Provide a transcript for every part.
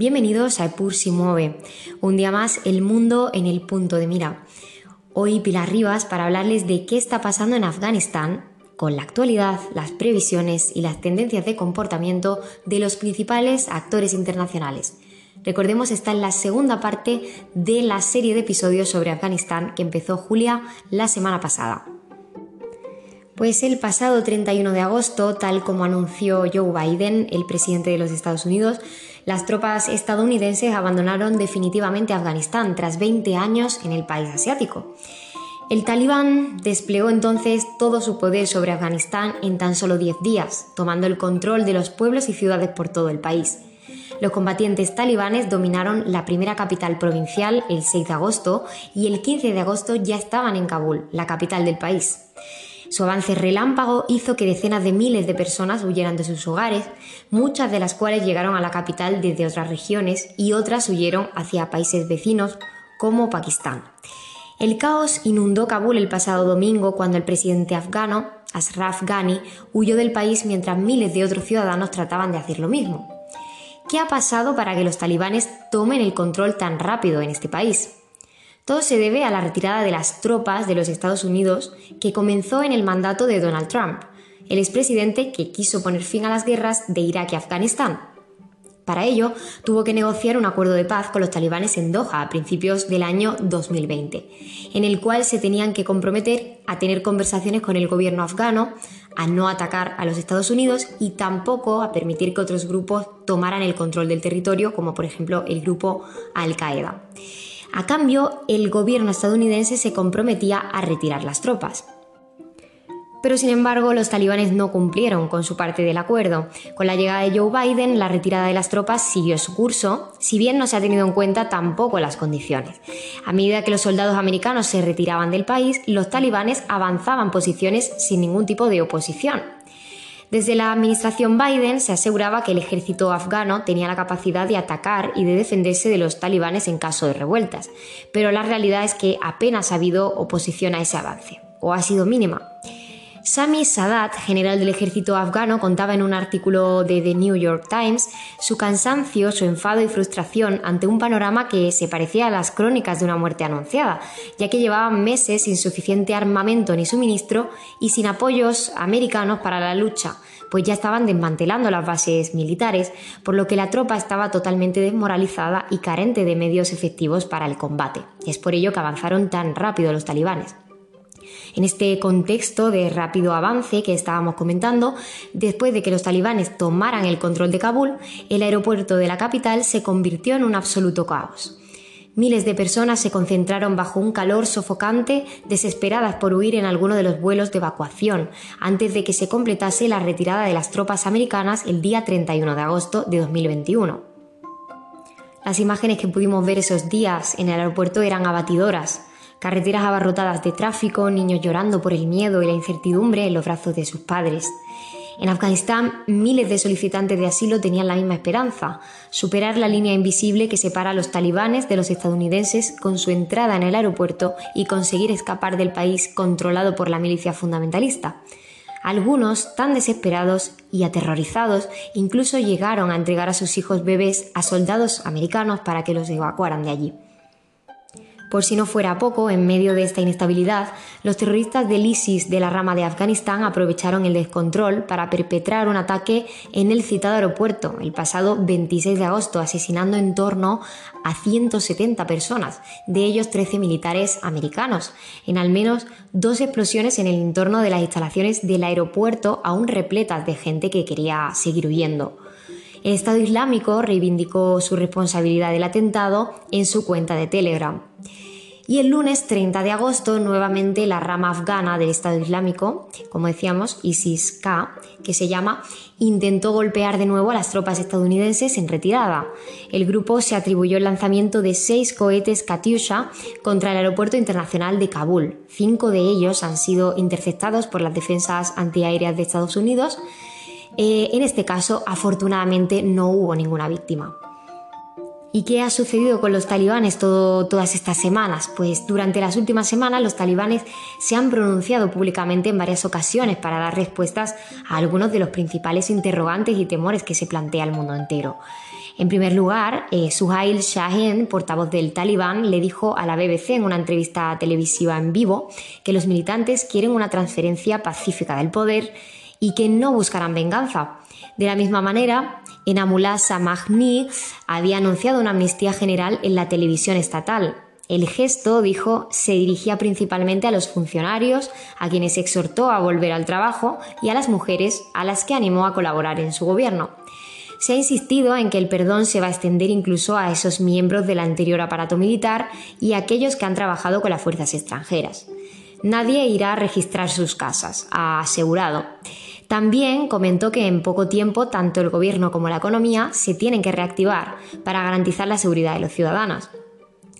Bienvenidos a Epur si mueve. Un día más, el mundo en el punto de mira. Hoy Pilar Rivas para hablarles de qué está pasando en Afganistán con la actualidad, las previsiones y las tendencias de comportamiento de los principales actores internacionales. Recordemos, está en la segunda parte de la serie de episodios sobre Afganistán que empezó Julia la semana pasada. Pues el pasado 31 de agosto, tal como anunció Joe Biden, el presidente de los Estados Unidos, las tropas estadounidenses abandonaron definitivamente Afganistán tras 20 años en el país asiático. El talibán desplegó entonces todo su poder sobre Afganistán en tan solo 10 días, tomando el control de los pueblos y ciudades por todo el país. Los combatientes talibanes dominaron la primera capital provincial el 6 de agosto y el 15 de agosto ya estaban en Kabul, la capital del país. Su avance relámpago hizo que decenas de miles de personas huyeran de sus hogares, muchas de las cuales llegaron a la capital desde otras regiones y otras huyeron hacia países vecinos como Pakistán. El caos inundó Kabul el pasado domingo cuando el presidente afgano, Ashraf Ghani, huyó del país mientras miles de otros ciudadanos trataban de hacer lo mismo. ¿Qué ha pasado para que los talibanes tomen el control tan rápido en este país? Todo se debe a la retirada de las tropas de los Estados Unidos que comenzó en el mandato de Donald Trump, el expresidente que quiso poner fin a las guerras de Irak y Afganistán. Para ello, tuvo que negociar un acuerdo de paz con los talibanes en Doha a principios del año 2020, en el cual se tenían que comprometer a tener conversaciones con el gobierno afgano, a no atacar a los Estados Unidos y tampoco a permitir que otros grupos tomaran el control del territorio, como por ejemplo el grupo Al-Qaeda. A cambio, el gobierno estadounidense se comprometía a retirar las tropas. Pero sin embargo, los talibanes no cumplieron con su parte del acuerdo. Con la llegada de Joe Biden, la retirada de las tropas siguió su curso, si bien no se ha tenido en cuenta tampoco las condiciones. A medida que los soldados americanos se retiraban del país, los talibanes avanzaban posiciones sin ningún tipo de oposición. Desde la administración Biden se aseguraba que el ejército afgano tenía la capacidad de atacar y de defenderse de los talibanes en caso de revueltas, pero la realidad es que apenas ha habido oposición a ese avance, o ha sido mínima. Sami Sadat, general del ejército afgano, contaba en un artículo de The New York Times su cansancio, su enfado y frustración ante un panorama que se parecía a las crónicas de una muerte anunciada, ya que llevaban meses sin suficiente armamento ni suministro y sin apoyos americanos para la lucha, pues ya estaban desmantelando las bases militares, por lo que la tropa estaba totalmente desmoralizada y carente de medios efectivos para el combate. Es por ello que avanzaron tan rápido los talibanes. En este contexto de rápido avance que estábamos comentando, después de que los talibanes tomaran el control de Kabul, el aeropuerto de la capital se convirtió en un absoluto caos. Miles de personas se concentraron bajo un calor sofocante, desesperadas por huir en alguno de los vuelos de evacuación, antes de que se completase la retirada de las tropas americanas el día 31 de agosto de 2021. Las imágenes que pudimos ver esos días en el aeropuerto eran abatidoras carreteras abarrotadas de tráfico, niños llorando por el miedo y la incertidumbre en los brazos de sus padres. En Afganistán, miles de solicitantes de asilo tenían la misma esperanza, superar la línea invisible que separa a los talibanes de los estadounidenses con su entrada en el aeropuerto y conseguir escapar del país controlado por la milicia fundamentalista. Algunos, tan desesperados y aterrorizados, incluso llegaron a entregar a sus hijos bebés a soldados americanos para que los evacuaran de allí. Por si no fuera poco, en medio de esta inestabilidad, los terroristas del ISIS de la rama de Afganistán aprovecharon el descontrol para perpetrar un ataque en el citado aeropuerto el pasado 26 de agosto, asesinando en torno a 170 personas, de ellos 13 militares americanos, en al menos dos explosiones en el entorno de las instalaciones del aeropuerto aún repletas de gente que quería seguir huyendo. El Estado Islámico reivindicó su responsabilidad del atentado en su cuenta de Telegram. Y el lunes 30 de agosto, nuevamente la rama afgana del Estado Islámico, como decíamos, ISIS-K, que se llama, intentó golpear de nuevo a las tropas estadounidenses en retirada. El grupo se atribuyó el lanzamiento de seis cohetes Katyusha contra el aeropuerto internacional de Kabul. Cinco de ellos han sido interceptados por las defensas antiaéreas de Estados Unidos. Eh, en este caso, afortunadamente, no hubo ninguna víctima. ¿Y qué ha sucedido con los talibanes todas estas semanas? Pues durante las últimas semanas los talibanes se han pronunciado públicamente en varias ocasiones para dar respuestas a algunos de los principales interrogantes y temores que se plantea el mundo entero. En primer lugar, eh, Suhail Shaheen, portavoz del Talibán, le dijo a la BBC en una entrevista televisiva en vivo que los militantes quieren una transferencia pacífica del poder y que no buscarán venganza. De la misma manera, Enamullah Samahni había anunciado una amnistía general en la televisión estatal. El gesto, dijo, se dirigía principalmente a los funcionarios, a quienes exhortó a volver al trabajo, y a las mujeres, a las que animó a colaborar en su gobierno. Se ha insistido en que el perdón se va a extender incluso a esos miembros del anterior aparato militar y a aquellos que han trabajado con las fuerzas extranjeras. Nadie irá a registrar sus casas, ha asegurado. También comentó que en poco tiempo tanto el gobierno como la economía se tienen que reactivar para garantizar la seguridad de los ciudadanos.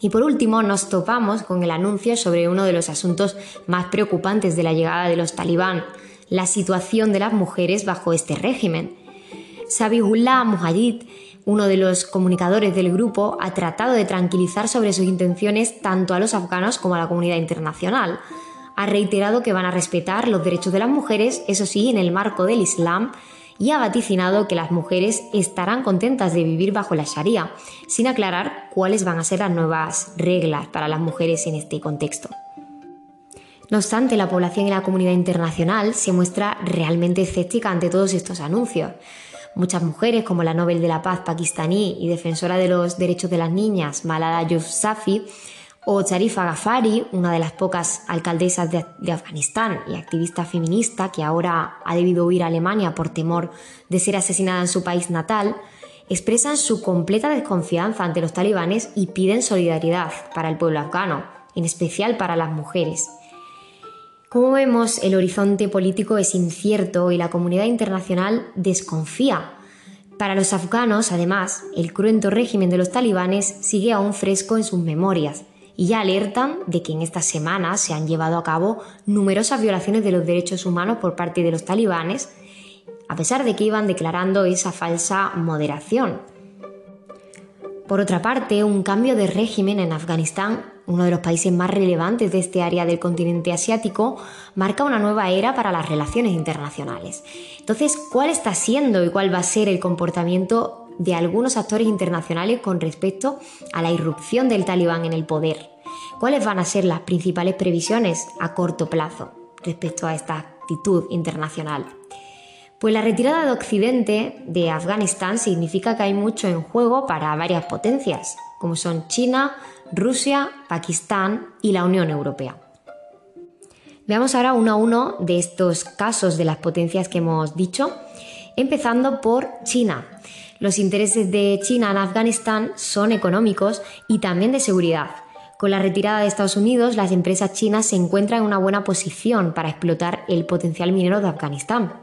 Y por último, nos topamos con el anuncio sobre uno de los asuntos más preocupantes de la llegada de los talibán, la situación de las mujeres bajo este régimen. Sabihullah Mujahid, uno de los comunicadores del grupo, ha tratado de tranquilizar sobre sus intenciones tanto a los afganos como a la comunidad internacional ha reiterado que van a respetar los derechos de las mujeres, eso sí, en el marco del Islam, y ha vaticinado que las mujeres estarán contentas de vivir bajo la Sharia, sin aclarar cuáles van a ser las nuevas reglas para las mujeres en este contexto. No obstante, la población y la comunidad internacional se muestra realmente escéptica ante todos estos anuncios. Muchas mujeres, como la Nobel de la Paz pakistaní y defensora de los derechos de las niñas, Malala Yousafzai, o Sharifa Ghaffari, una de las pocas alcaldesas de, de, Afganistán y activista feminista que ahora ha debido huir a Alemania por temor de ser asesinada en su país natal, expresan su completa desconfianza ante los talibanes y piden solidaridad para el pueblo afgano, en especial para las mujeres. Como vemos, el horizonte político es incierto y la comunidad internacional desconfía. Para los afganos, además, el cruento régimen de los talibanes sigue aún fresco en sus memorias y ya alertan de que en estas semanas se han llevado a cabo numerosas violaciones de los derechos humanos por parte de los talibanes, a pesar de que iban declarando esa falsa moderación. Por otra parte, un cambio de régimen en Afganistán, uno de los países más relevantes de este área del continente asiático, marca una nueva era para las relaciones internacionales. Entonces, ¿cuál está siendo y cuál va a ser el comportamiento de algunos actores internacionales con respecto a la irrupción del talibán en el poder. ¿Cuáles van a ser las principales previsiones a corto plazo respecto a esta actitud internacional? Pues la retirada de Occidente de Afganistán significa que hay mucho en juego para varias potencias, como son China, Rusia, Pakistán y la Unión Europea. Veamos ahora uno a uno de estos casos de las potencias que hemos dicho, empezando por China. Los intereses de China en Afganistán son económicos y también de seguridad. Con la retirada de Estados Unidos, las empresas chinas se encuentran en una buena posición para explotar el potencial minero de Afganistán,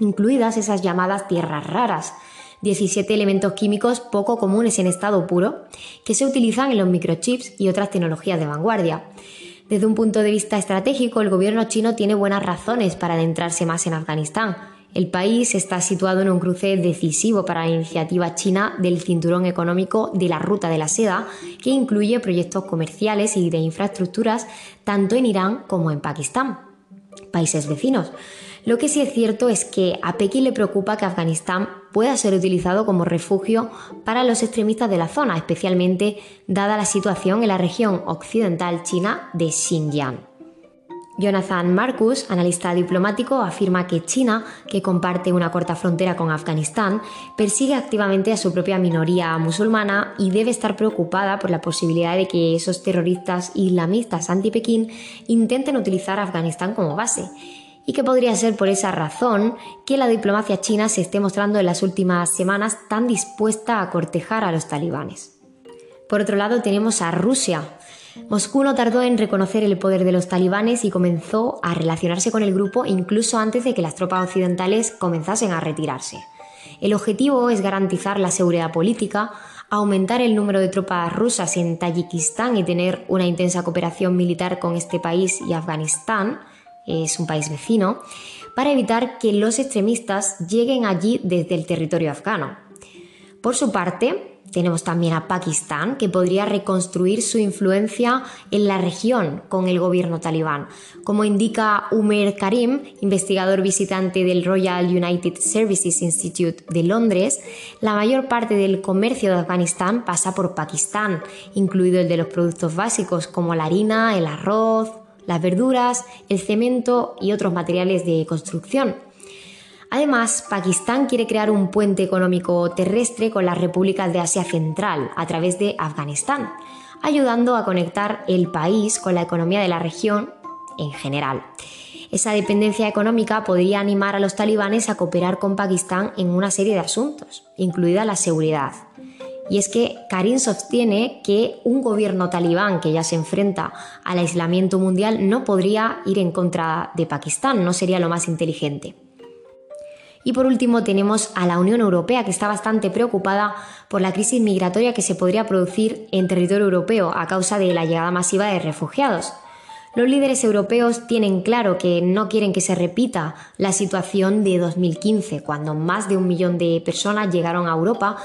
incluidas esas llamadas tierras raras, 17 elementos químicos poco comunes en estado puro, que se utilizan en los microchips y otras tecnologías de vanguardia. Desde un punto de vista estratégico, el gobierno chino tiene buenas razones para adentrarse más en Afganistán, el país está situado en un cruce decisivo para la iniciativa china del cinturón económico de la Ruta de la Seda, que incluye proyectos comerciales y de infraestructuras tanto en Irán como en Pakistán, países vecinos. Lo que sí es cierto es que a Pekín le preocupa que Afganistán pueda ser utilizado como refugio para los extremistas de la zona, especialmente dada la situación en la región occidental china de Xinjiang. Jonathan Marcus, analista diplomático, afirma que China, que comparte una corta frontera con Afganistán, persigue activamente a su propia minoría musulmana y debe estar preocupada por la posibilidad de que esos terroristas islamistas anti-Pekín intenten utilizar Afganistán como base y que podría ser por esa razón que la diplomacia china se esté mostrando en las últimas semanas tan dispuesta a cortejar a los talibanes. Por otro lado, tenemos a Rusia, Moscú no tardó en reconocer el poder de los talibanes y comenzó a relacionarse con el grupo incluso antes de que las tropas occidentales comenzasen a retirarse. El objetivo es garantizar la seguridad política, aumentar el número de tropas rusas en Tayikistán y tener una intensa cooperación militar con este país y Afganistán, es un país vecino, para evitar que los extremistas lleguen allí desde el territorio afgano. Por su parte, Tenemos también a Pakistán, que podría reconstruir su influencia en la región con el gobierno talibán. Como indica Umer Karim, investigador visitante del Royal United Services Institute de Londres, la mayor parte del comercio de Afganistán pasa por Pakistán, incluido el de los productos básicos como la harina, el arroz, las verduras, el cemento y otros materiales de construcción. Además, Pakistán quiere crear un puente económico terrestre con las repúblicas de Asia Central a través de Afganistán, ayudando a conectar el país con la economía de la región en general. Esa dependencia económica podría animar a los talibanes a cooperar con Pakistán en una serie de asuntos, incluida la seguridad. Y es que Karim sostiene que un gobierno talibán que ya se enfrenta al aislamiento mundial no podría ir en contra de Pakistán, no sería lo más inteligente. Y por último tenemos a la Unión Europea, que está bastante preocupada por la crisis migratoria que se podría producir en territorio europeo a causa de la llegada masiva de refugiados. Los líderes europeos tienen claro que no quieren que se repita la situación de 2015, cuando más de un millón de personas llegaron a Europa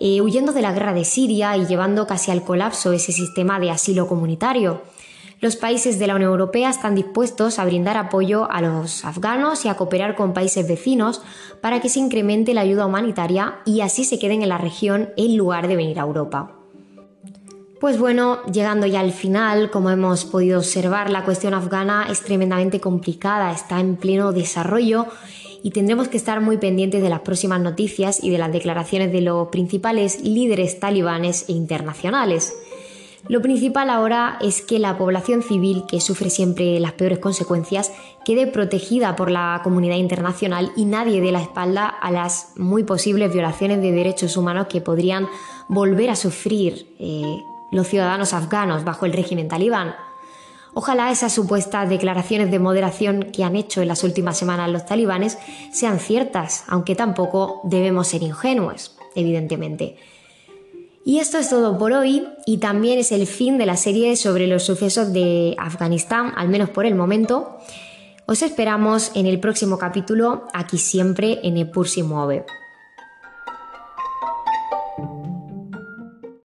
eh, huyendo de la guerra de Siria y llevando casi al colapso ese sistema de asilo comunitario. Los países de la Unión Europea están dispuestos a brindar apoyo a los afganos y a cooperar con países vecinos para que se incremente la ayuda humanitaria y así se queden en la región en lugar de venir a Europa. Pues bueno, llegando ya al final, como hemos podido observar, la cuestión afgana es tremendamente complicada, está en pleno desarrollo y tendremos que estar muy pendientes de las próximas noticias y de las declaraciones de los principales líderes talibanes e internacionales. Lo principal ahora es que la población civil, que sufre siempre las peores consecuencias, quede protegida por la comunidad internacional y nadie dé la espalda a las muy posibles violaciones de derechos humanos que podrían volver a sufrir eh, los ciudadanos afganos bajo el régimen talibán. Ojalá esas supuestas declaraciones de moderación que han hecho en las últimas semanas los talibanes sean ciertas, aunque tampoco debemos ser ingenuos, evidentemente. Y esto es todo por hoy y también es el fin de la serie sobre los sucesos de Afganistán, al menos por el momento. Os esperamos en el próximo capítulo, aquí siempre en Epur si mueve.